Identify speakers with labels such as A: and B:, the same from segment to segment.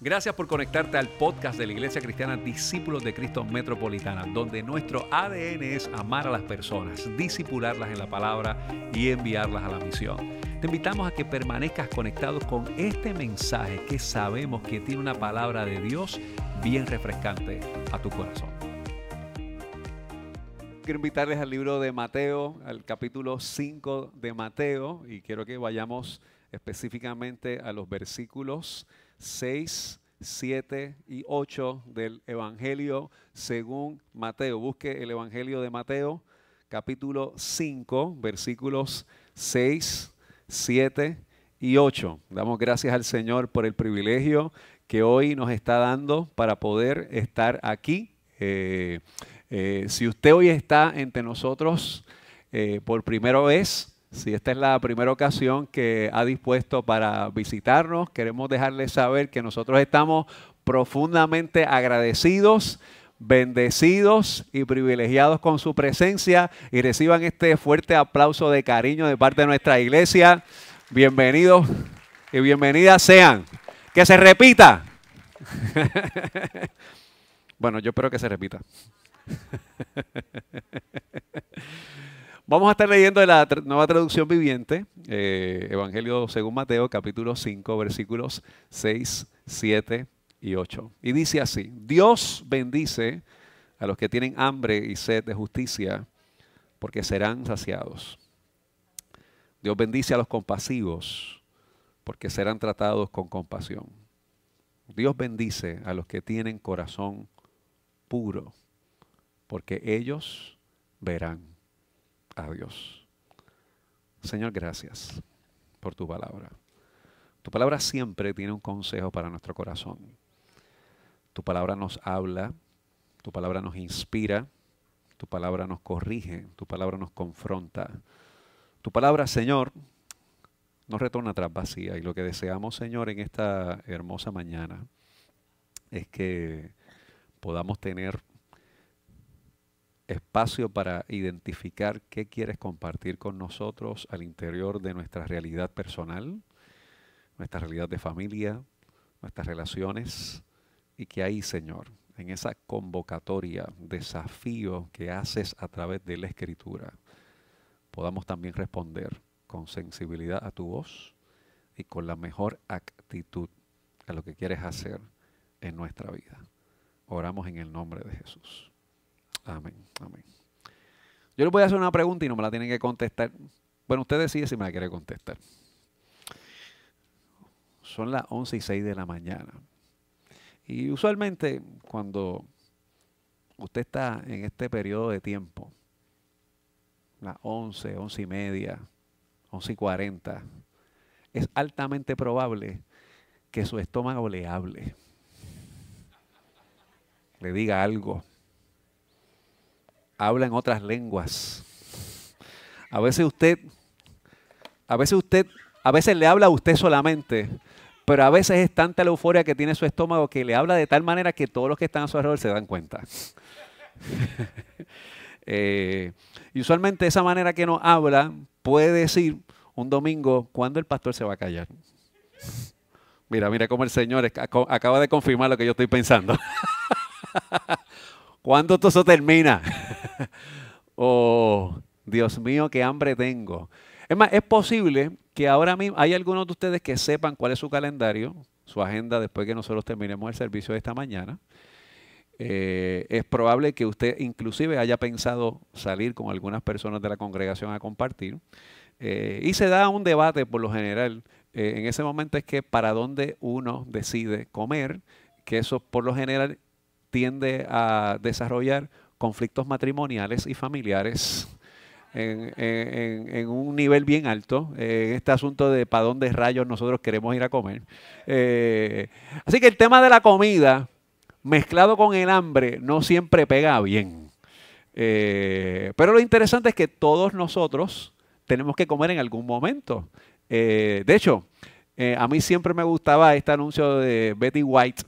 A: Gracias por conectarte al podcast de la Iglesia Cristiana Discípulos de Cristo Metropolitana, donde nuestro ADN es amar a las personas, disipularlas en la palabra y enviarlas a la misión. Te invitamos a que permanezcas conectado con este mensaje que sabemos que tiene una palabra de Dios bien refrescante a tu corazón. Quiero invitarles al libro de Mateo, al capítulo 5 de Mateo, y quiero que vayamos específicamente a los versículos 6, 7 y 8 del Evangelio según Mateo. Busque el Evangelio de Mateo, capítulo 5, versículos 6, 7 y 8. Damos gracias al Señor por el privilegio que hoy nos está dando para poder estar aquí. Eh, eh, si usted hoy está entre nosotros eh, por primera vez, si esta es la primera ocasión que ha dispuesto para visitarnos, queremos dejarles saber que nosotros estamos profundamente agradecidos, bendecidos y privilegiados con su presencia y reciban este fuerte aplauso de cariño de parte de nuestra iglesia. Bienvenidos y bienvenidas sean. Que se repita. bueno, yo espero que se repita. Vamos a estar leyendo la nueva traducción viviente, eh, Evangelio según Mateo, capítulo 5, versículos 6, 7 y 8. Y dice así, Dios bendice a los que tienen hambre y sed de justicia, porque serán saciados. Dios bendice a los compasivos, porque serán tratados con compasión. Dios bendice a los que tienen corazón puro, porque ellos verán a Dios. Señor, gracias por tu palabra. Tu palabra siempre tiene un consejo para nuestro corazón. Tu palabra nos habla, tu palabra nos inspira, tu palabra nos corrige, tu palabra nos confronta. Tu palabra, Señor, nos retorna atrás vacía. Y lo que deseamos, Señor, en esta hermosa mañana es que podamos tener espacio para identificar qué quieres compartir con nosotros al interior de nuestra realidad personal, nuestra realidad de familia, nuestras relaciones, y que ahí, Señor, en esa convocatoria, desafío que haces a través de la escritura, podamos también responder con sensibilidad a tu voz y con la mejor actitud a lo que quieres hacer en nuestra vida. Oramos en el nombre de Jesús. Amén, amén. Yo les voy a hacer una pregunta y no me la tienen que contestar. Bueno, usted decide si me la quiere contestar. Son las 11 y 6 de la mañana. Y usualmente cuando usted está en este periodo de tiempo, las 11, 11 y media, 11 y 40, es altamente probable que su estómago le hable, le diga algo habla en otras lenguas. A veces usted, a veces usted, a veces le habla a usted solamente, pero a veces es tanta la euforia que tiene su estómago que le habla de tal manera que todos los que están a su alrededor se dan cuenta. Eh, y usualmente esa manera que nos habla puede decir un domingo cuándo el pastor se va a callar. Mira, mira cómo el Señor acaba de confirmar lo que yo estoy pensando. ¿Cuándo todo eso termina? oh, Dios mío, qué hambre tengo. Es más, es posible que ahora mismo hay algunos de ustedes que sepan cuál es su calendario, su agenda después que nosotros terminemos el servicio de esta mañana. Eh, es probable que usted inclusive haya pensado salir con algunas personas de la congregación a compartir. Eh, y se da un debate por lo general. Eh, en ese momento es que para dónde uno decide comer, que eso por lo general tiende a desarrollar conflictos matrimoniales y familiares en, un nivel bien alto, en este asunto de para dónde rayos nosotros queremos ir a comer. Eh, así que el tema de la comida mezclado con el hambre no siempre pega bien. Eh, pero lo interesante es que todos nosotros tenemos que comer en algún momento. Eh, de hecho, a mí siempre me gustaba este anuncio de Betty White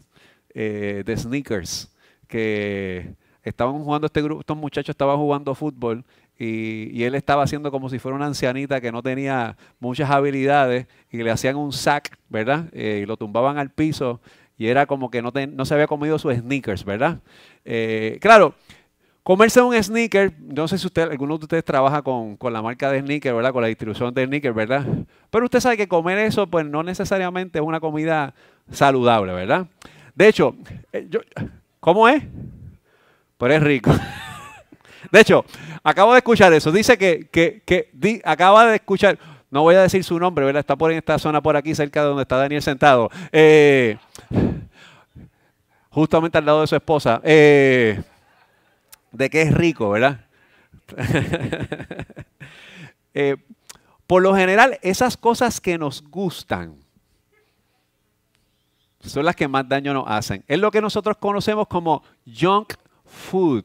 A: de Sneakers que estaban jugando este grupo, estos muchachos estaban jugando fútbol y, él estaba haciendo como si fuera una ancianita que no tenía muchas habilidades y le hacían un sack, ¿verdad? Eh, y lo tumbaban al piso y era como que no, no se había comido sus sneakers, ¿verdad? Eh, claro, comerse un sneaker, no sé si usted, alguno de ustedes trabaja con, la marca de sneaker, ¿verdad? Con la distribución de sneaker, ¿verdad? Pero usted sabe que comer eso, pues no necesariamente es una comida saludable, ¿verdad? De hecho, eh, ¿cómo es? Pero es rico. De hecho, acabo de escuchar eso. Dice que, que, acaba de escuchar, no voy a decir su nombre, ¿verdad? Está por en esta zona por aquí, cerca de donde está Daniel sentado. Eh, justamente al lado de su esposa. Eh, de que es rico, ¿verdad? Eh, por lo general, esas cosas que nos gustan son las que más daño nos hacen. Es lo que nosotros conocemos como junk food.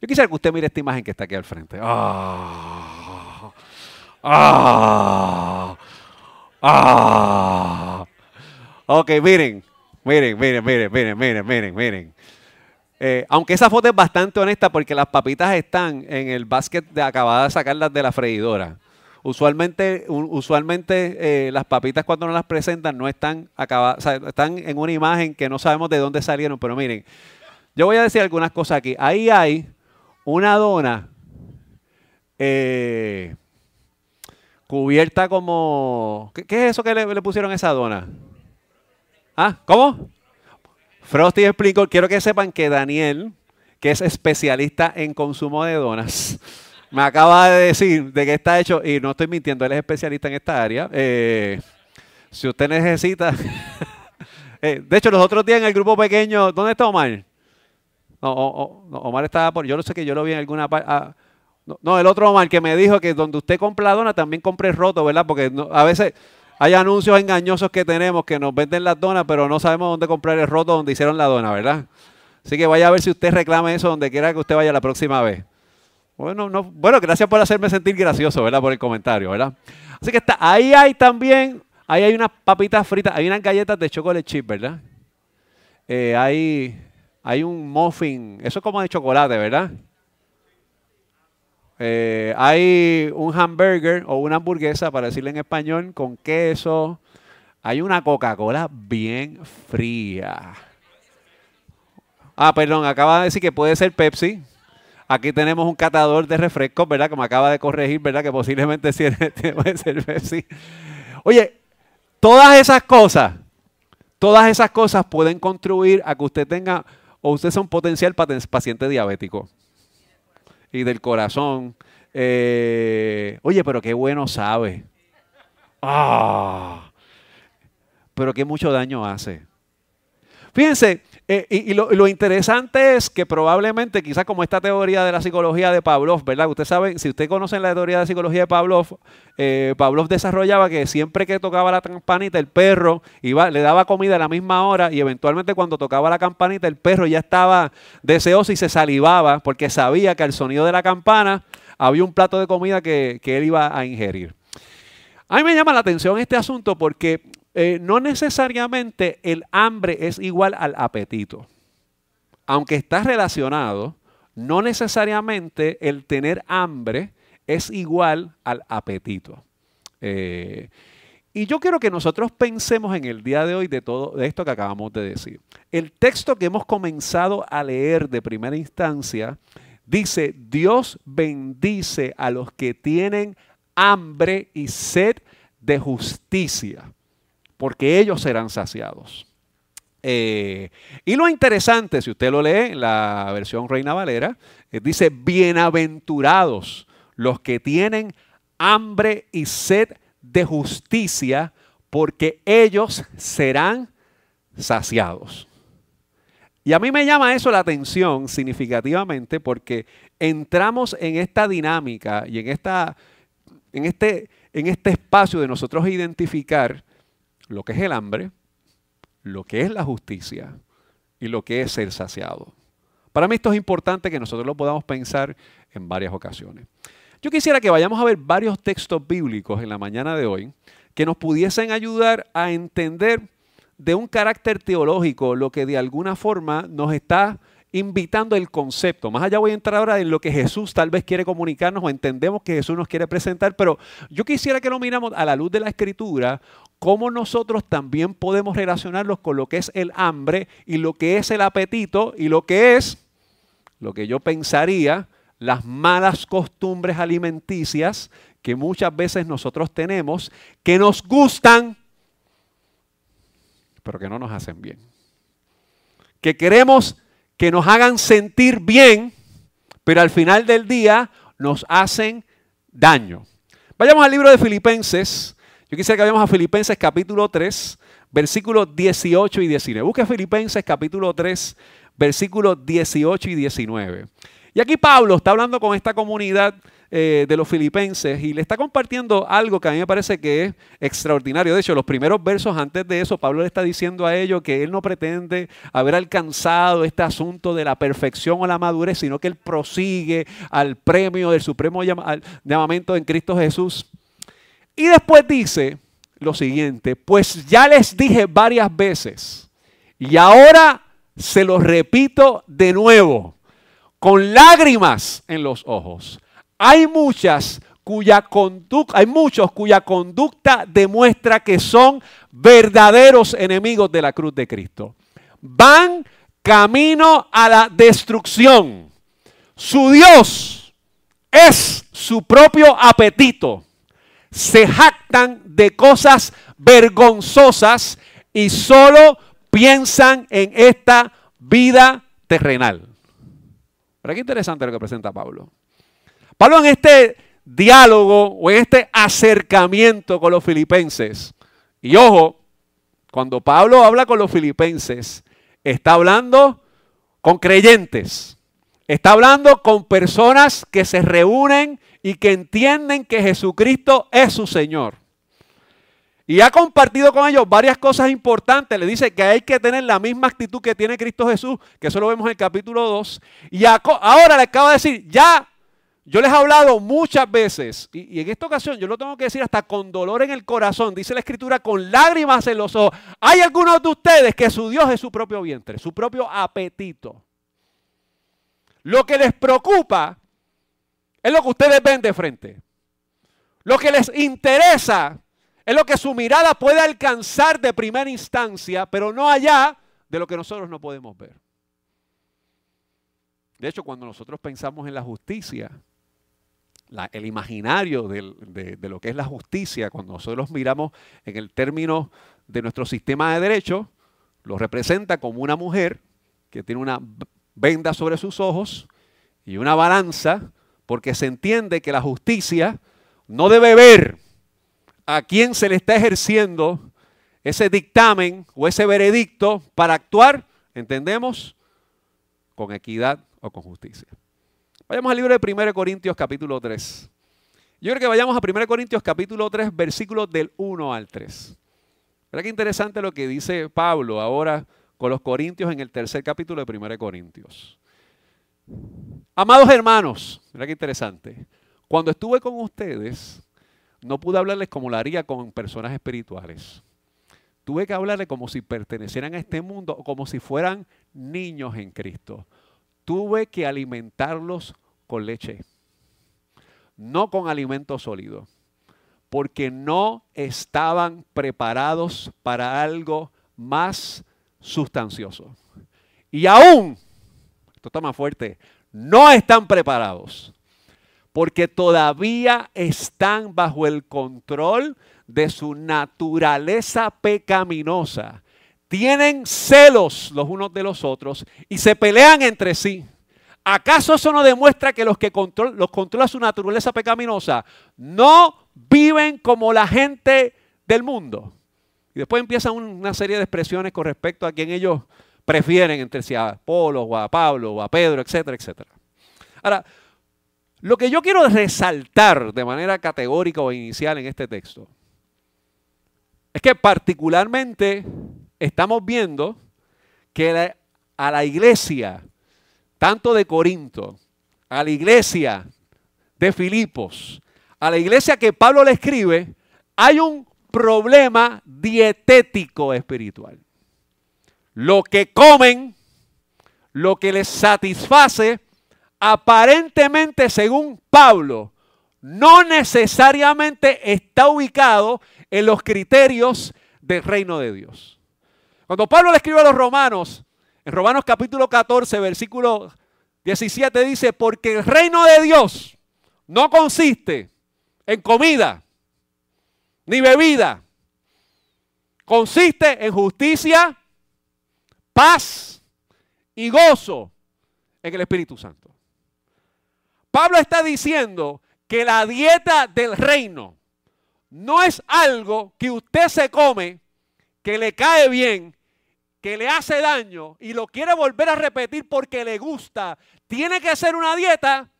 A: Yo quisiera que usted mire esta imagen que está aquí al frente. Ah, ah, ah. Ok, miren, miren, miren, miren, miren, miren, miren, miren. Eh, aunque esa foto es bastante honesta porque las papitas están en el básquet de acabadas de sacarlas de la freidora. Usualmente, usualmente eh, las papitas cuando nos las presentan no están acabadas, están en una imagen que no sabemos de dónde salieron, pero miren, yo voy a decir algunas cosas aquí. Ahí hay una dona eh, cubierta como... ¿qué, es eso que le, pusieron a esa dona? ¿Ah? ¿Cómo? Frosty explicó, quiero que sepan que Daniel, que es especialista en consumo de donas, me acaba de decir de qué está hecho, y no estoy mintiendo, él es especialista en esta área. Eh, si usted necesita... Eh, de hecho, los otros días en el grupo pequeño, ¿dónde está Omar? No, Omar estaba por. Yo no sé que yo lo vi en alguna parte. Ah, no, el otro Omar que me dijo que donde usted compra dona también compre roto, ¿verdad? Porque a veces hay anuncios engañosos que tenemos que nos venden las donas, pero no sabemos dónde comprar el roto donde hicieron la dona, ¿verdad? Así que vaya a ver si usted reclama eso donde quiera que usted vaya la próxima vez. Bueno, no, bueno, gracias por hacerme sentir gracioso, ¿verdad? Por el comentario, ¿verdad? Así que está, ahí hay también, ahí hay unas papitas fritas, hay unas galletas de chocolate chip, ¿verdad? Eh, hay hay un muffin, eso es como de chocolate, ¿verdad? Eh, hay un hamburger o una hamburguesa, para decirle en español, con queso. Hay una Coca-Cola bien fría. Ah, perdón, acaba de decir que puede ser Pepsi. Aquí tenemos un catador de refrescos, ¿verdad? Como acaba de corregir, ¿verdad? Que posiblemente sí puede ser. Oye, todas esas cosas, todas esas cosas pueden contribuir a que usted tenga o usted es un potencial paciente diabético y del corazón. Eh, oye, pero qué bueno sabe. Ah, pero qué mucho daño hace. Fíjense, eh, y, lo, interesante es que probablemente, quizás como esta teoría de la psicología de Pavlov, ¿verdad? Usted sabe, si usted conoce la teoría de psicología de Pavlov, eh, Pavlov desarrollaba que siempre que tocaba la campanita, el perro iba, le daba comida a la misma hora y eventualmente cuando tocaba la campanita, el perro ya estaba deseoso y se salivaba porque sabía que al sonido de la campana había un plato de comida que, que él iba a ingerir. A mí me llama la atención este asunto porque eh, no necesariamente el hambre es igual al apetito. Aunque está relacionado, no necesariamente el tener hambre es igual al apetito. Eh, y yo quiero que nosotros pensemos en el día de hoy de todo de esto que acabamos de decir. El texto que hemos comenzado a leer de primera instancia dice, Dios bendice a los que tienen hambre y sed de justicia porque ellos serán saciados. Eh, y lo interesante, si usted lo lee en la versión Reina Valera, eh, dice, bienaventurados los que tienen hambre y sed de justicia, porque ellos serán saciados. Y a mí me llama eso la atención significativamente porque entramos en esta dinámica y en, esta, en, este, en este espacio de nosotros identificar lo que es el hambre, lo que es la justicia y lo que es ser saciado. Para mí esto es importante que nosotros lo podamos pensar en varias ocasiones. Yo quisiera que vayamos a ver varios textos bíblicos en la mañana de hoy que nos pudiesen ayudar a entender de un carácter teológico lo que de alguna forma nos está invitando el concepto. Más allá voy a entrar ahora en lo que Jesús tal vez quiere comunicarnos o entendemos que Jesús nos quiere presentar, pero yo quisiera que lo miramos a la luz de la escritura, cómo nosotros también podemos relacionarlos con lo que es el hambre y lo que es el apetito y lo que es, lo que yo pensaría, las malas costumbres alimenticias que muchas veces nosotros tenemos, que nos gustan, pero que no nos hacen bien. Que queremos que nos hagan sentir bien, pero al final del día nos hacen daño. Vayamos al libro de Filipenses. Yo quisiera que vayamos a Filipenses capítulo 3, versículos 18 y 19. Busque Filipenses capítulo 3, versículos 18 y 19. Y aquí Pablo está hablando con esta comunidad eh, de los filipenses y le está compartiendo algo que a mí me parece que es extraordinario. De hecho, los primeros versos antes de eso, Pablo le está diciendo a ellos que él no pretende haber alcanzado este asunto de la perfección o la madurez, sino que él prosigue al premio del supremo llamamiento en Cristo Jesús. Y después dice lo siguiente, pues ya les dije varias veces y ahora se los repito de nuevo, con lágrimas en los ojos hay muchas cuya conducta, hay muchos cuya conducta demuestra que son verdaderos enemigos de la cruz de Cristo. Van camino a la destrucción. Su Dios es su propio apetito. Se jactan de cosas vergonzosas y solo piensan en esta vida terrenal. Pero qué interesante lo que presenta Pablo. Pablo en este diálogo o en este acercamiento con los filipenses, y ojo, cuando Pablo habla con los filipenses, está hablando con creyentes, está hablando con personas que se reúnen y que entienden que Jesucristo es su Señor. Y ha compartido con ellos varias cosas importantes. Le dice que hay que tener la misma actitud que tiene Cristo Jesús, que eso lo vemos en el capítulo 2. Y ahora le acaba de decir, ya yo les he hablado muchas veces, y, en esta ocasión yo lo tengo que decir hasta con dolor en el corazón, dice la escritura, con lágrimas en los ojos. Hay algunos de ustedes que su Dios es su propio vientre, su propio apetito. Lo que les preocupa es lo que ustedes ven de frente. Lo que les interesa es lo que su mirada puede alcanzar de primera instancia, pero no allá de lo que nosotros no podemos ver. De hecho, cuando nosotros pensamos en la justicia, el imaginario de, lo que es la justicia, cuando nosotros miramos en el término de nuestro sistema de derecho, lo representa como una mujer que tiene una venda sobre sus ojos y una balanza, porque se entiende que la justicia no debe ver a quién se le está ejerciendo ese dictamen o ese veredicto para actuar, entendemos, con equidad o con justicia. Vayamos al libro de 1 Corintios capítulo 3. Yo creo que vayamos a 1 Corintios capítulo 3, versículos del 1 al 3. Mira qué interesante lo que dice Pablo ahora con los Corintios en el tercer capítulo de 1 Corintios. Amados hermanos, mira qué interesante. Cuando estuve con ustedes, no pude hablarles como lo haría con personas espirituales. Tuve que hablarles como si pertenecieran a este mundo como si fueran niños en Cristo tuve que alimentarlos con leche, no con alimento sólido, porque no estaban preparados para algo más sustancioso. Y aún, esto está más fuerte, no están preparados, porque todavía están bajo el control de su naturaleza pecaminosa tienen celos los unos de los otros y se pelean entre sí. ¿Acaso eso no demuestra que los que los controla su naturaleza pecaminosa no viven como la gente del mundo? Y después empiezan una serie de expresiones con respecto a quien ellos prefieren entre sí, a Polo o a Pablo o a Pedro, etcétera, etcétera. Ahora, lo que yo quiero resaltar de manera categórica o inicial en este texto es que particularmente estamos viendo que a la iglesia, tanto de Corinto, a la iglesia de Filipos, a la iglesia que Pablo le escribe, hay un problema dietético espiritual. Lo que comen, lo que les satisface, aparentemente según Pablo, no necesariamente está ubicado en los criterios del reino de Dios. Cuando Pablo le escribe a los romanos, en Romanos capítulo 14, versículo 17 dice, porque el reino de Dios no consiste en comida ni bebida, consiste en justicia, paz y gozo en el Espíritu Santo. Pablo está diciendo que la dieta del reino no es algo que usted se come, que le cae bien, que le hace daño y lo quiere volver a repetir porque le gusta. Tiene que ser una dieta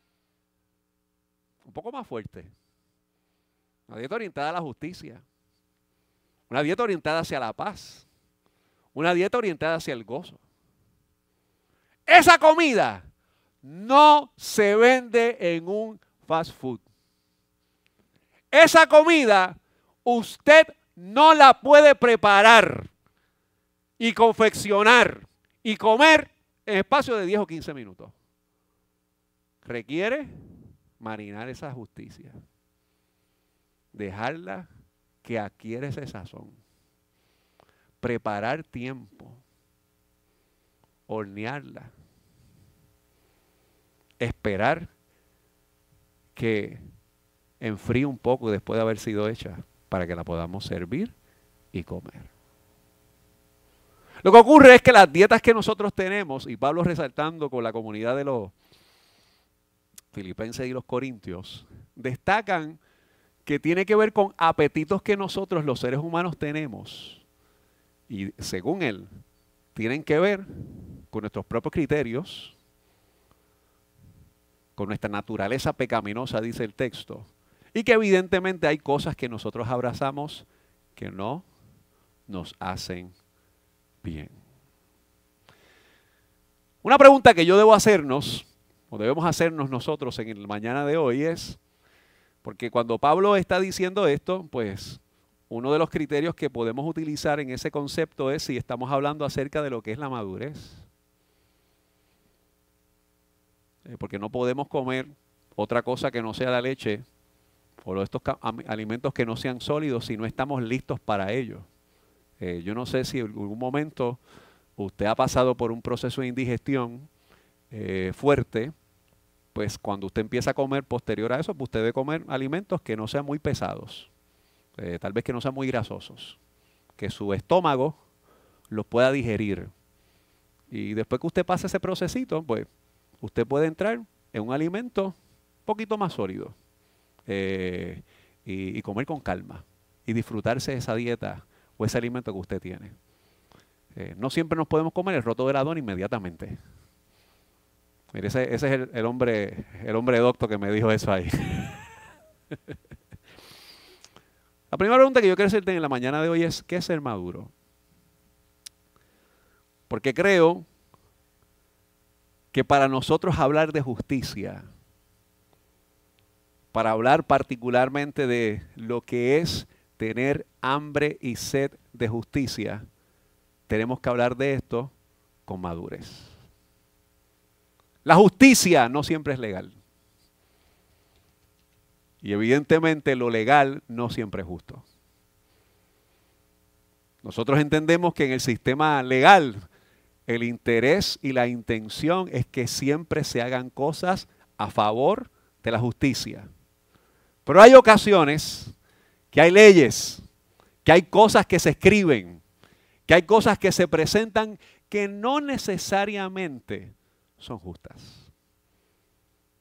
A: un poco más fuerte. Una dieta orientada a la justicia. Una dieta orientada hacia la paz. Una dieta orientada hacia el gozo. Esa comida no se vende en un fast food. Esa comida usted no la puede preparar y confeccionar y comer en espacio de 10 o 15 minutos. Requiere marinar esa justicia. Dejarla que adquiere ese sazón. Preparar tiempo. Hornearla. Esperar que enfríe un poco después de haber sido hecha para que la podamos servir y comer. Lo que ocurre es que las dietas que nosotros tenemos, y Pablo resaltando con la comunidad de los filipenses y los corintios, destacan que tiene que ver con apetitos que nosotros los seres humanos tenemos. Y según él, tienen que ver con nuestros propios criterios, con nuestra naturaleza pecaminosa, dice el texto, y que evidentemente hay cosas que nosotros abrazamos que no nos hacen bien. Una pregunta que yo debo hacernos, o debemos hacernos nosotros en el mañana de hoy es, porque cuando Pablo está diciendo esto, pues uno de los criterios que podemos utilizar en ese concepto es si estamos hablando acerca de lo que es la madurez. Eh, porque no podemos comer otra cosa que no sea la leche o estos alimentos que no sean sólidos si no estamos listos para ello. Eh, yo no sé si en algún momento usted ha pasado por un proceso de indigestión eh, fuerte, pues cuando usted empieza a comer posterior a eso, pues usted debe comer alimentos que no sean muy pesados, tal vez que no sean muy grasosos, que su estómago los pueda digerir. Y después que usted pase ese procesito, pues usted puede entrar en un alimento un poquito más sólido y, y comer con calma y disfrutarse de esa dieta o ese alimento que usted tiene. Eh, no siempre nos podemos comer el roto de Adón inmediatamente. Mire, ese, es el, hombre, el hombre docto que me dijo eso ahí. la primera pregunta que yo quiero hacerte en la mañana de hoy es, ¿qué es ser maduro? Porque creo que para nosotros hablar de justicia, para hablar particularmente de lo que es tener hambre y sed de justicia, tenemos que hablar de esto con madurez. La justicia no siempre es legal. Y evidentemente lo legal no siempre es justo. Nosotros entendemos que en el sistema legal el interés y la intención es que siempre se hagan cosas a favor de la justicia. Pero hay ocasiones que hay leyes, que hay cosas que se escriben, que hay cosas que se presentan que no necesariamente son justas.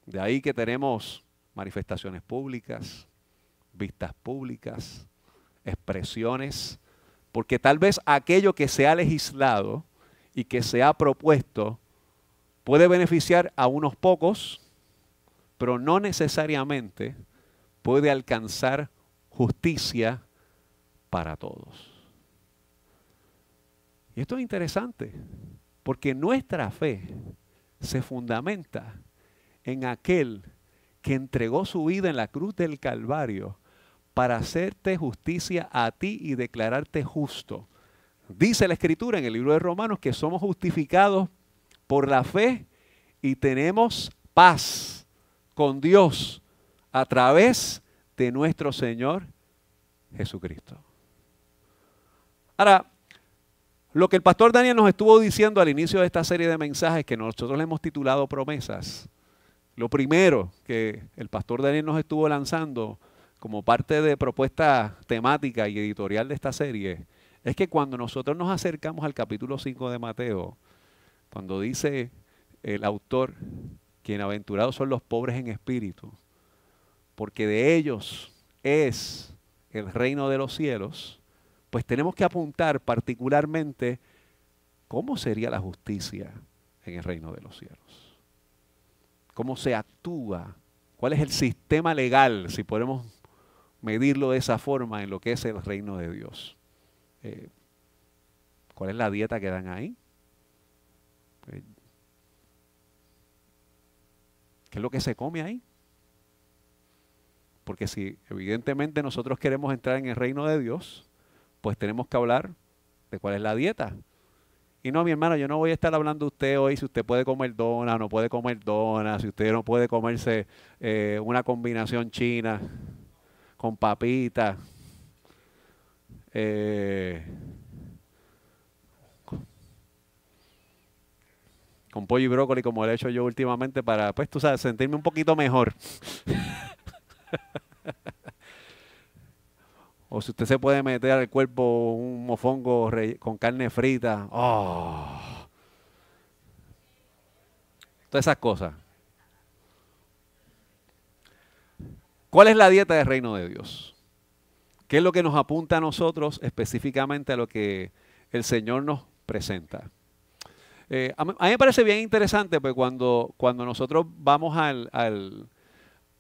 A: De ahí que tenemos manifestaciones públicas, vistas públicas, expresiones, porque tal vez aquello que se ha legislado y que se ha propuesto puede beneficiar a unos pocos, pero no necesariamente puede alcanzar justicia para todos. Y esto es interesante, porque nuestra fe se fundamenta en aquel que entregó su vida en la cruz del Calvario para hacerte justicia a ti y declararte justo. Dice la Escritura en el libro de Romanos que somos justificados por la fe y tenemos paz con Dios a través de nuestro Señor Jesucristo. Ahora, lo que el pastor Daniel nos estuvo diciendo al inicio de esta serie de mensajes que nosotros le hemos titulado promesas, lo primero que el pastor Daniel nos estuvo lanzando como parte de propuesta temática y editorial de esta serie es que cuando nosotros nos acercamos al capítulo 5 de Mateo, cuando dice el autor, aventurados son los pobres en espíritu, porque de ellos es el reino de los cielos, pues tenemos que apuntar particularmente cómo sería la justicia en el reino de los cielos. Cómo se actúa, cuál es el sistema legal, si podemos medirlo de esa forma en lo que es el reino de Dios. Eh, ¿Cuál es la dieta que dan ahí? Eh, ¿Qué es lo que se come ahí? Porque si evidentemente nosotros queremos entrar en el reino de Dios, pues tenemos que hablar de cuál es la dieta. Y no, mi hermano, yo no voy a estar hablando de usted hoy si usted puede comer dona no puede comer dona, si usted no puede comerse eh, una combinación china con papita. Eh, con pollo y brócoli como lo he hecho yo últimamente para, pues tú sabes, sentirme un poquito mejor. O si usted se puede meter al cuerpo un mofongo con carne frita. Oh. Todas esas cosas. ¿Cuál es la dieta del reino de Dios? ¿Qué es lo que nos apunta a nosotros específicamente a lo que el Señor nos presenta? Eh, a, mí, me parece bien interesante pues, cuando, cuando nosotros vamos al,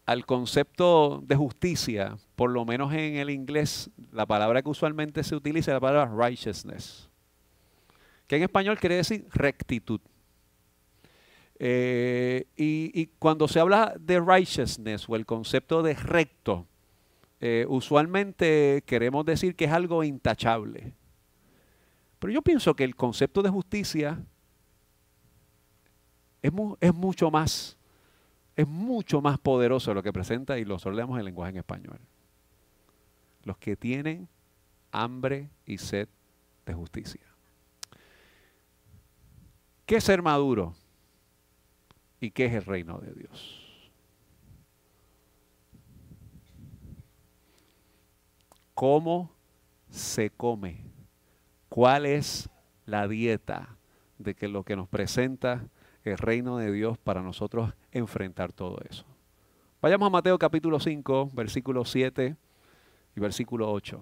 A: al concepto de justicia, por lo menos en el inglés, la palabra que usualmente se utiliza es la palabra righteousness, que en español quiere decir rectitud. Eh, y, cuando se habla de righteousness o el concepto de recto, eh, usualmente queremos decir que es algo intachable. Pero yo pienso que el concepto de justicia es, mucho más es mucho más poderoso lo que presenta y lo solemos en lenguaje en español. Los que tienen hambre y sed de justicia. ¿Qué es ser maduro? ¿Y qué es el reino de Dios? ¿Cómo se come? ¿Cuál es la dieta de que lo que nos presenta el reino de Dios para nosotros enfrentar todo eso. Vayamos a Mateo capítulo 5, versículo 7 y versículo 8.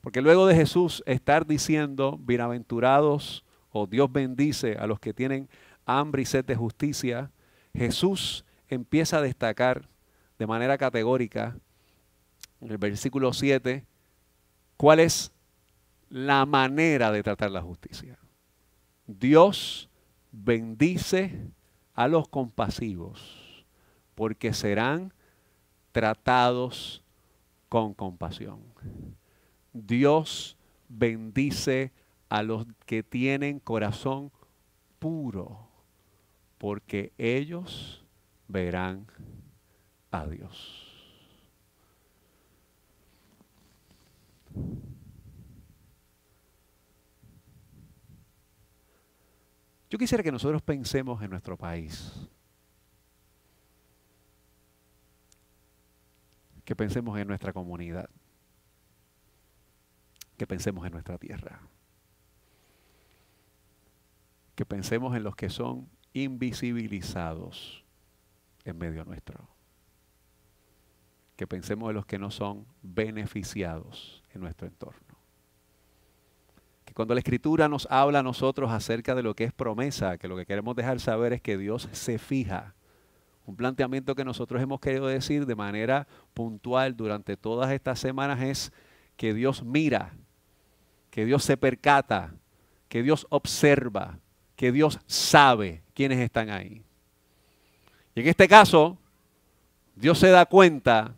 A: Porque luego de Jesús estar diciendo, bienaventurados o Dios bendice a los que tienen hambre y sed de justicia, Jesús empieza a destacar de manera categórica en el versículo 7 cuál es la manera de tratar la justicia. Dios bendice a los compasivos, porque serán tratados con compasión. Dios bendice a los que tienen corazón puro, porque ellos verán a Dios. Yo quisiera que nosotros pensemos en nuestro país. Que pensemos en nuestra comunidad. Que pensemos en nuestra tierra. Que pensemos en los que son invisibilizados en medio nuestro. Que pensemos en los que no son beneficiados en nuestro entorno cuando la escritura nos habla a nosotros acerca de lo que es promesa, que lo que queremos dejar saber es que Dios se fija. Un planteamiento que nosotros hemos querido decir de manera puntual durante todas estas semanas es que Dios mira, que Dios se percata, que Dios observa, que Dios sabe quiénes están ahí. Y en este caso, Dios se da cuenta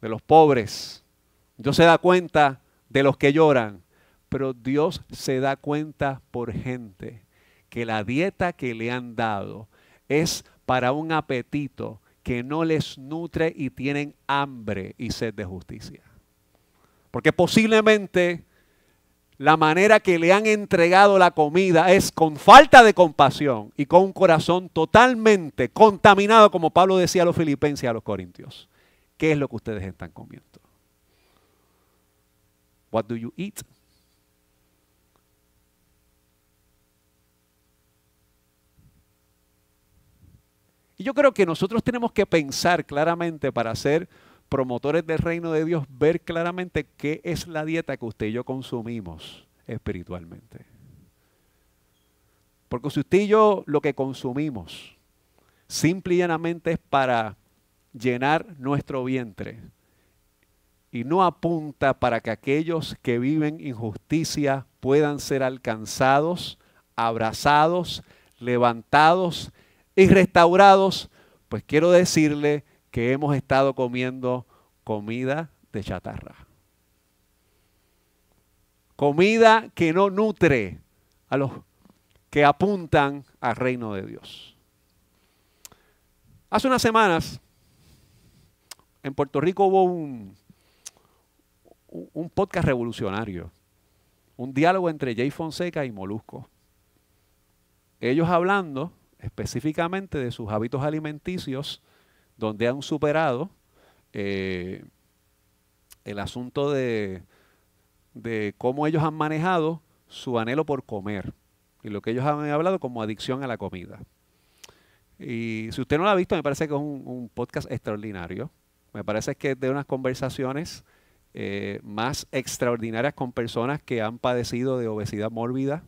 A: de los pobres, Dios se da cuenta de los que lloran, pero Dios se da cuenta por gente que la dieta que le han dado es para un apetito que no les nutre y tienen hambre y sed de justicia. Porque posiblemente la manera que le han entregado la comida es con falta de compasión y con un corazón totalmente contaminado, como Pablo decía a los filipenses y a los corintios. ¿Qué es lo que ustedes están comiendo? What do you eat? Yo creo que nosotros tenemos que pensar claramente para ser promotores del reino de Dios, ver claramente qué es la dieta que usted y yo consumimos espiritualmente. Porque si usted y yo lo que consumimos simple y llanamente es para llenar nuestro vientre y no apunta para que aquellos que viven injusticia puedan ser alcanzados, abrazados, levantados y restaurados, pues quiero decirle que hemos estado comiendo comida de chatarra. Comida que no nutre a los que apuntan al reino de Dios. Hace unas semanas en Puerto Rico hubo un, un podcast revolucionario, un diálogo entre Jay Fonseca y Molusco. Ellos hablando específicamente de sus hábitos alimenticios, donde han superado eh, el asunto de, de cómo ellos han manejado su anhelo por comer y lo que ellos han hablado como adicción a la comida. Y si usted no lo ha visto, me parece que es un, podcast extraordinario. Me parece que es de unas conversaciones eh, más extraordinarias con personas que han padecido de obesidad mórbida.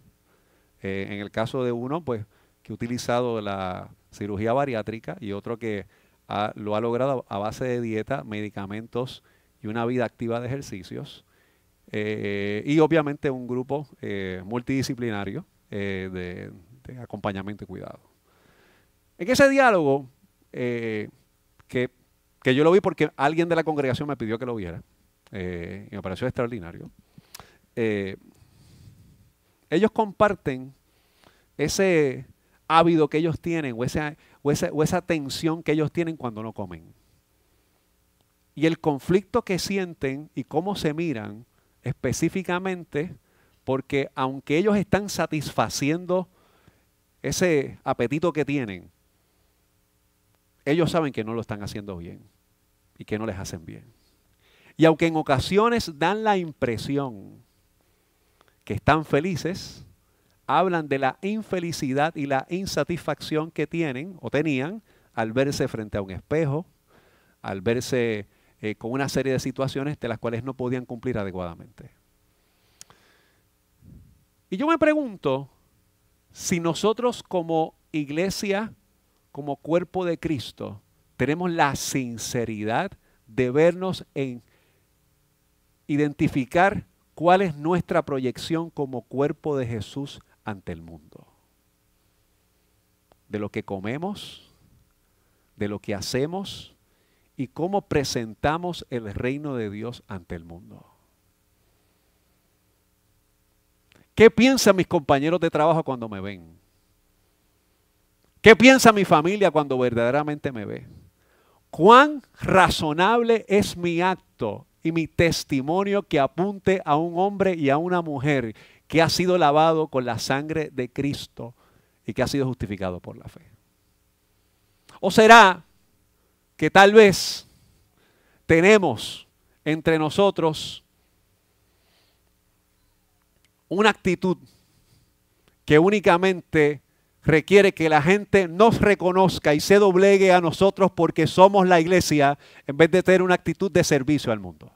A: Eh, en el caso de uno, pues que ha utilizado la cirugía bariátrica y otro que lo ha logrado a base de dieta, medicamentos y una vida activa de ejercicios. Eh, y obviamente un grupo eh, multidisciplinario eh, de, acompañamiento y cuidado. En ese diálogo, que, que, yo lo vi porque alguien de la congregación me pidió que lo viera, y me pareció extraordinario, ellos comparten ese, ávido que ellos tienen o esa, o, esa, tensión que ellos tienen cuando no comen. Y el conflicto que sienten y cómo se miran específicamente, porque aunque ellos están satisfaciendo ese apetito que tienen, ellos saben que no lo están haciendo bien y que no les hacen bien. Y aunque en ocasiones dan la impresión que están felices, hablan de la infelicidad y la insatisfacción que tienen o tenían al verse frente a un espejo, al verse eh, con una serie de situaciones de las cuales no podían cumplir adecuadamente. Y yo me pregunto si nosotros como iglesia, como cuerpo de Cristo, tenemos la sinceridad de vernos en identificar cuál es nuestra proyección como cuerpo de Jesús ante el mundo. De lo que comemos, de lo que hacemos y cómo presentamos el reino de Dios ante el mundo. ¿Qué piensan mis compañeros de trabajo cuando me ven? ¿Qué piensa mi familia cuando verdaderamente me ve? ¿Cuán razonable es mi acto y mi testimonio que apunte a un hombre y a una mujer que ha sido lavado con la sangre de Cristo y que ha sido justificado por la fe. ¿O será que tal vez tenemos entre nosotros una actitud que únicamente requiere que la gente nos reconozca y se doblegue a nosotros porque somos la iglesia en vez de tener una actitud de servicio al mundo?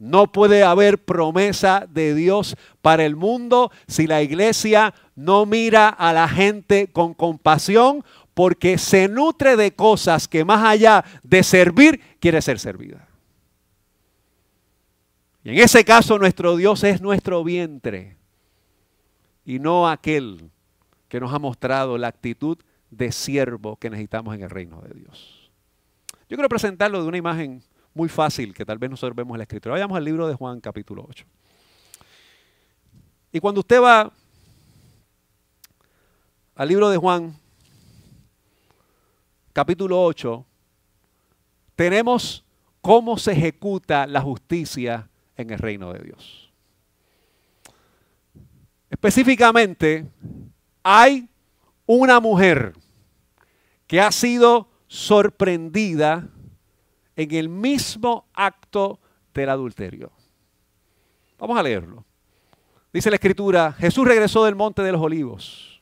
A: No puede haber promesa de Dios para el mundo si la iglesia no mira a la gente con compasión porque se nutre de cosas que más allá de servir, quiere ser servida. Y en ese caso nuestro Dios es nuestro vientre y no aquel que nos ha mostrado la actitud de siervo que necesitamos en el reino de Dios. Yo quiero presentarlo de una imagen muy fácil que tal vez nosotros vemos la escritura. Vayamos al libro de Juan capítulo 8. Y cuando usted va al libro de Juan, capítulo 8, tenemos cómo se ejecuta la justicia en el reino de Dios. Específicamente, hay una mujer que ha sido sorprendida en el mismo acto del adulterio. Vamos a leerlo. Dice la escritura, Jesús regresó del monte de los olivos,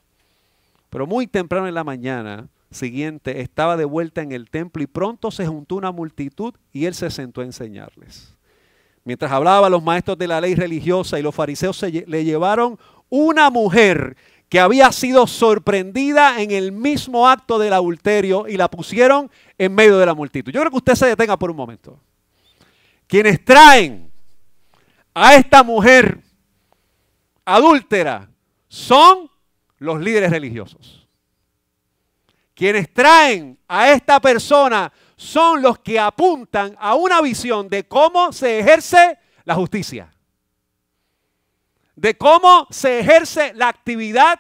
A: pero muy temprano en la mañana siguiente estaba de vuelta en el templo y pronto se juntó una multitud y él se sentó a enseñarles. Mientras hablaba, los maestros de la ley religiosa y los fariseos le llevaron una mujer que había sido sorprendida en el mismo acto del adulterio y la pusieron en medio de la multitud. Yo creo que usted se detenga por un momento. Quienes traen a esta mujer adúltera son los líderes religiosos. Quienes traen a esta persona son los que apuntan a una visión de cómo se ejerce la justicia. De cómo se ejerce la actividad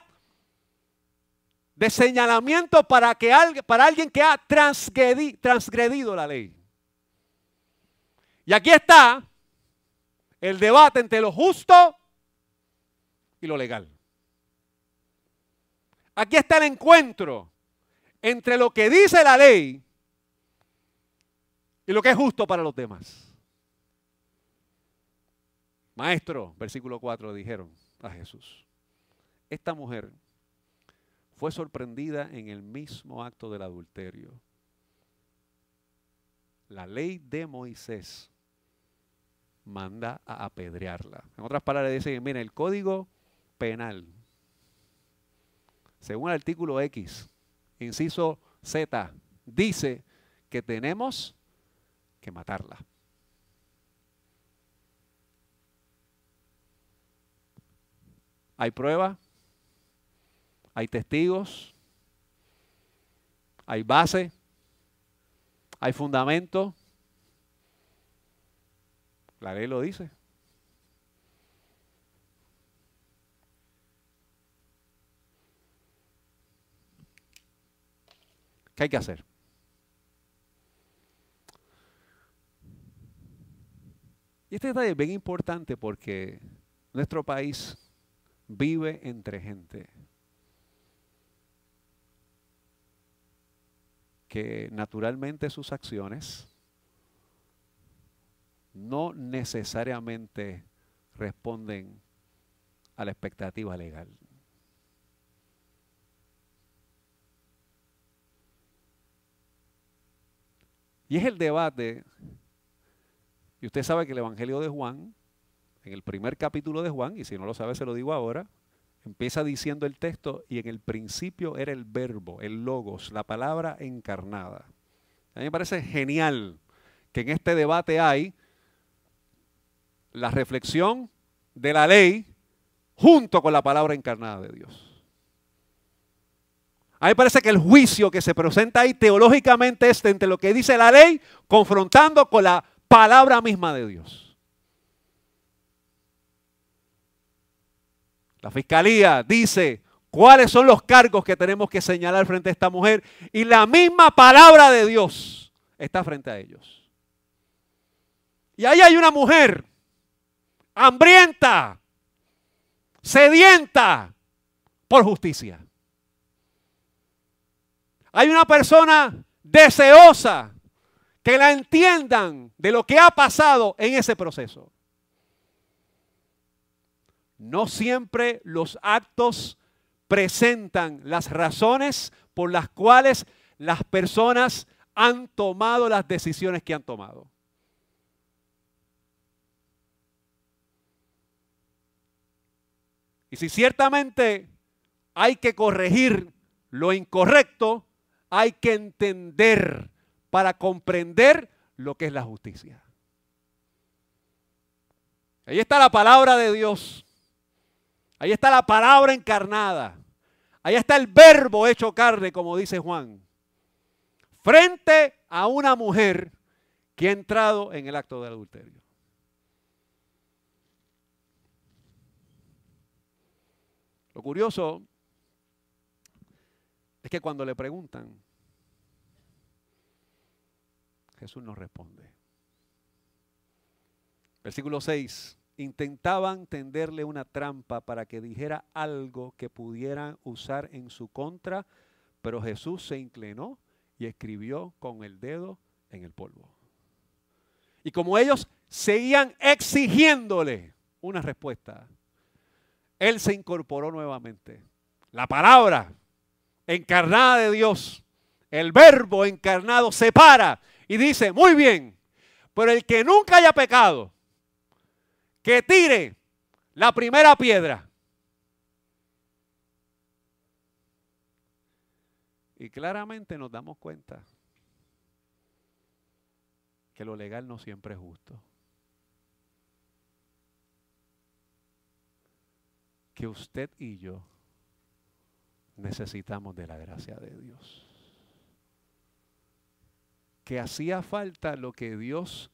A: de señalamiento para, que, para alguien que ha transgredido la ley. Y aquí está el debate entre lo justo y lo legal. Aquí está el encuentro entre lo que dice la ley y lo que es justo para los demás. Maestro, versículo 4, dijeron a Jesús, esta mujer fue sorprendida en el mismo acto del adulterio. La ley de Moisés manda a apedrearla. En otras palabras, dice, mira, el código penal, según el artículo X, inciso Z, dice que tenemos que matarla. ¿Hay prueba? ¿Hay testigos? ¿Hay base? ¿Hay fundamento? La ley lo dice. ¿Qué hay que hacer? Y este detalle es bien importante porque nuestro país vive entre gente que naturalmente sus acciones no necesariamente responden a la expectativa legal. Y es el debate, y usted sabe que el Evangelio de Juan, en el primer capítulo de Juan, y si no lo sabe se lo digo ahora, empieza diciendo el texto, y en el principio era el verbo, el logos, la palabra encarnada. A mí me parece genial que en este debate hay la reflexión de la ley junto con la palabra encarnada de Dios. A mí me parece que el juicio que se presenta ahí teológicamente es entre lo que dice la ley confrontando con la palabra misma de Dios. La fiscalía dice cuáles son los cargos que tenemos que señalar frente a esta mujer y la misma palabra de Dios está frente a ellos. Y ahí hay una mujer hambrienta, sedienta por justicia. Hay una persona deseosa que la entiendan de lo que ha pasado en ese proceso. No siempre los actos presentan las razones por las cuales las personas han tomado las decisiones que han tomado. Y si ciertamente hay que corregir lo incorrecto, hay que entender para comprender lo que es la justicia. Ahí está la palabra de Dios. Ahí está la palabra encarnada. Ahí está el verbo hecho carne, como dice Juan. Frente a una mujer que ha entrado en el acto de adulterio. Lo curioso es que cuando le preguntan, Jesús no responde. Versículo 6. Intentaban tenderle una trampa para que dijera algo que pudieran usar en su contra, pero Jesús se inclinó y escribió con el dedo en el polvo. Y como ellos seguían exigiéndole una respuesta, Él se incorporó nuevamente. La palabra encarnada de Dios, el verbo encarnado se para y dice, muy bien, pero el que nunca haya pecado, que tire la primera piedra. Y claramente nos damos cuenta que lo legal no siempre es justo. Que usted y yo necesitamos de la gracia de Dios. Que hacía falta lo que Dios,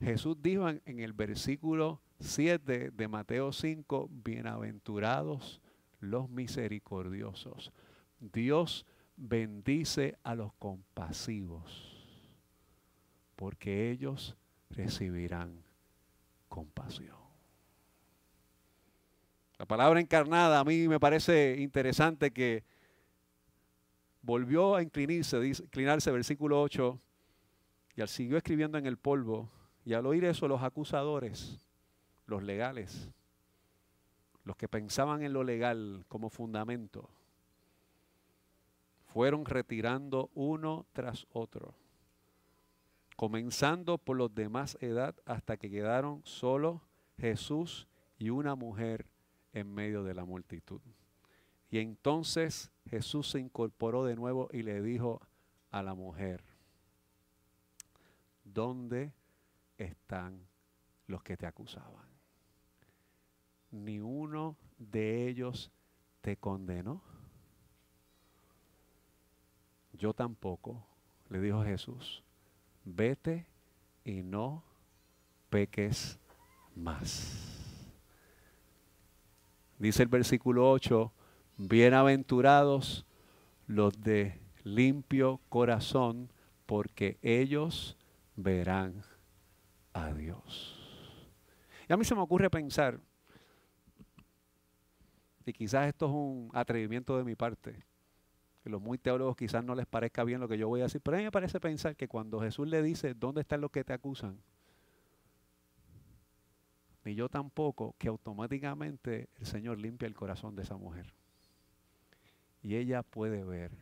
A: Jesús dijo en, el versículo 7 de Mateo 5, bienaventurados los misericordiosos. Dios bendice a los compasivos, porque ellos recibirán compasión. La palabra encarnada a mí me parece interesante que volvió a inclinarse, inclinarse versículo 8, y al siguió escribiendo en el polvo, y al oír eso los acusadores, los legales, los que pensaban en lo legal como fundamento, fueron retirando uno tras otro, comenzando por los de más edad hasta que quedaron solo Jesús y una mujer en medio de la multitud. Y entonces Jesús se incorporó de nuevo y le dijo a la mujer, ¿dónde están los que te acusaban? Ni uno de ellos te condenó. Yo tampoco, le dijo Jesús, vete y no peques más. Dice el versículo 8, bienaventurados los de limpio corazón, porque ellos verán a Dios. Y a mí se me ocurre pensar, y quizás esto es un atrevimiento de mi parte, que los muy teólogos quizás no les parezca bien lo que yo voy a decir, pero a mí me parece pensar que cuando Jesús le dice, ¿dónde están los que te acusan? ni yo tampoco, que automáticamente el Señor limpia el corazón de esa mujer. Y ella puede ver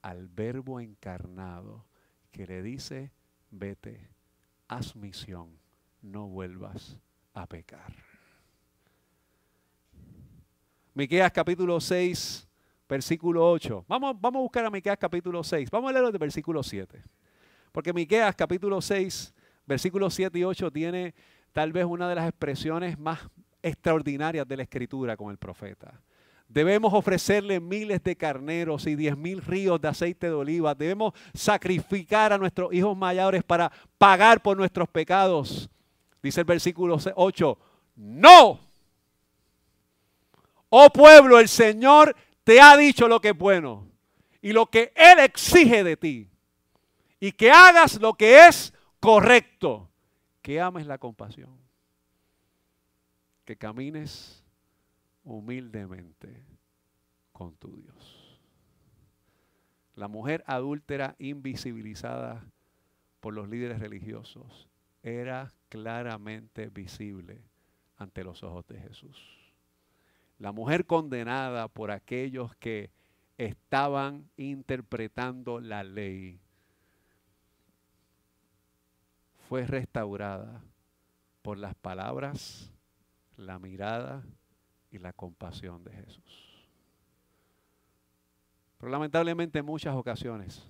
A: al verbo encarnado que le dice, vete, haz misión, no vuelvas a pecar. Miqueas capítulo 6, versículo 8. Vamos, vamos a buscar a Miqueas capítulo 6. Vamos a leerlo de versículo 7. Porque Miqueas capítulo 6, versículo 7 y 8 tiene tal vez una de las expresiones más extraordinarias de la escritura con el profeta. Debemos ofrecerle miles de carneros y diez mil ríos de aceite de oliva. Debemos sacrificar a nuestros hijos mayores para pagar por nuestros pecados. Dice el versículo 8, no. Oh pueblo, el Señor te ha dicho lo que es bueno y lo que Él exige de ti. Y que hagas lo que es correcto que ames la compasión, que camines humildemente con tu Dios. La mujer adúltera invisibilizada por los líderes religiosos era claramente visible ante los ojos de Jesús. La mujer condenada por aquellos que estaban interpretando la ley fue restaurada por las palabras, la mirada y la compasión de Jesús. Pero lamentablemente en muchas ocasiones,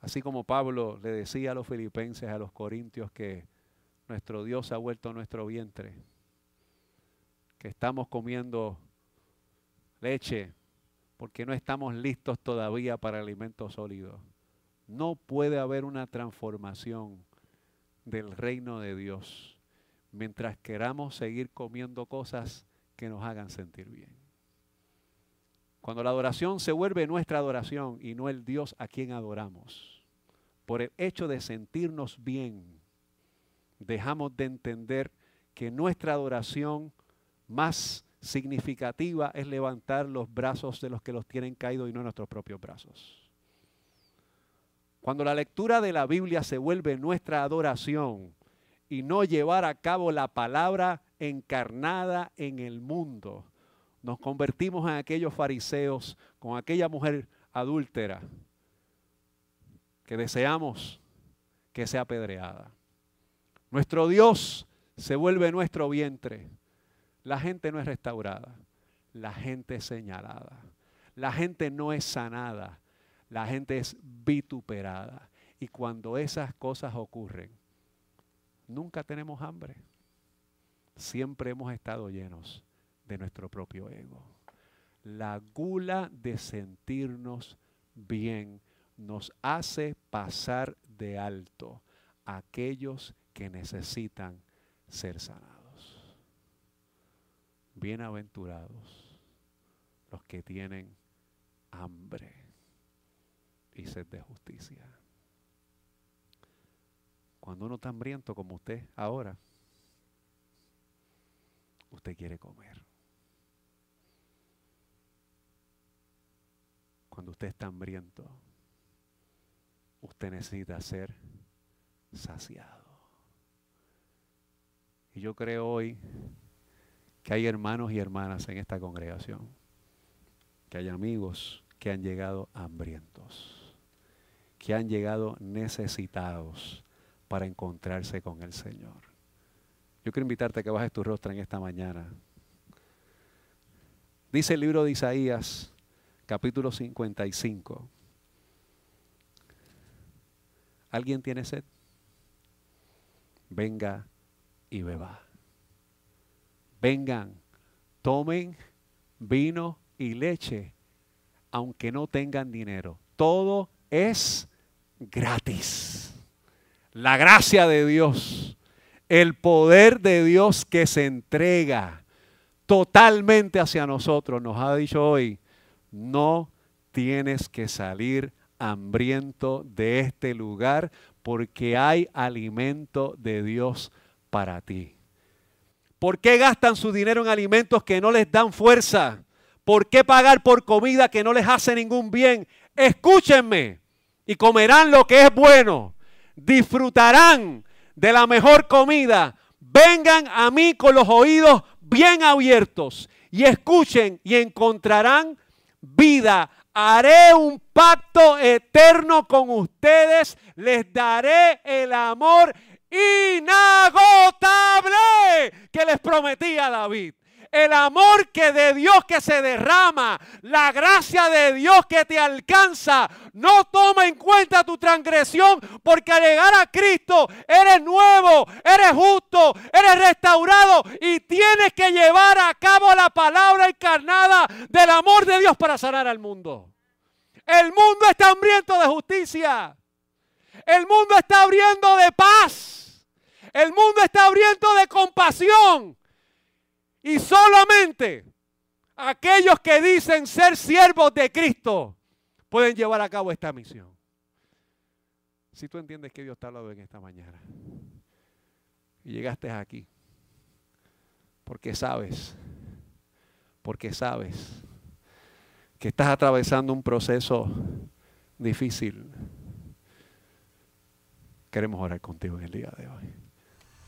A: así como Pablo le decía a los filipenses, a los corintios, que nuestro Dios ha vuelto nuestro vientre, estamos comiendo leche porque no estamos listos todavía para alimento sólido no puede haber una transformación del reino de Dios mientras queramos seguir comiendo cosas que nos hagan sentir bien. Cuando la adoración se vuelve nuestra adoración y no el Dios a quien adoramos, por el hecho de sentirnos bien, dejamos de entender que nuestra adoración más significativa es levantar los brazos de los que los tienen caídos y no nuestros propios brazos. Cuando la lectura de la Biblia se vuelve nuestra adoración y no llevar a cabo la palabra encarnada en el mundo, nos convertimos en aquellos fariseos con aquella mujer adúltera que deseamos que sea apedreada. Nuestro Dios se vuelve nuestro vientre. La gente no es restaurada, la gente es señalada, la gente no es sanada, la gente es vituperada. Y cuando esas cosas ocurren, nunca tenemos hambre. Siempre hemos estado llenos de nuestro propio ego. La gula de sentirnos bien nos hace pasar de alto a aquellos que necesitan ser sanados. Bienaventurados los que tienen hambre y sed de justicia. Cuando uno está hambriento como usted ahora, usted quiere comer. Cuando usted está hambriento, usted necesita ser saciado. Y yo creo hoy que hay hermanos y hermanas en esta congregación, que hay amigos que han llegado hambrientos que han llegado necesitados para encontrarse con el Señor. Yo quiero invitarte a que bajes tu rostro en esta mañana. Dice el libro de Isaías, capítulo 55. ¿Alguien tiene sed? Venga y beba. Vengan, tomen vino y leche, aunque no tengan dinero. Todo es gratis. La gracia de Dios, el poder de Dios que se entrega totalmente hacia nosotros, nos ha dicho hoy, no tienes que salir hambriento de este lugar porque hay alimento de Dios para ti. ¿Por qué gastan su dinero en alimentos que no les dan fuerza? ¿Por qué pagar por comida que no les hace ningún bien? Escúchenme y comerán lo que es bueno, disfrutarán de la mejor comida. Vengan a mí con los oídos bien abiertos y escuchen y encontrarán vida. Haré un pacto eterno con ustedes, les daré el amor inagotable que les prometía David el amor que de Dios que se derrama, la gracia de Dios que te alcanza, no toma en cuenta tu transgresión, porque al llegar a Cristo eres nuevo, eres justo, eres restaurado y tienes que llevar a cabo la palabra encarnada del amor de Dios para sanar al mundo. El mundo está hambriento de justicia. El mundo está abriendo de paz. El mundo está abriendo de compasión. Y solamente aquellos que dicen ser siervos de Cristo pueden llevar a cabo esta misión. Si tú entiendes que Dios te ha hablado en esta mañana y llegaste aquí, porque sabes, porque sabes que estás atravesando un proceso difícil, queremos orar contigo en el día de hoy.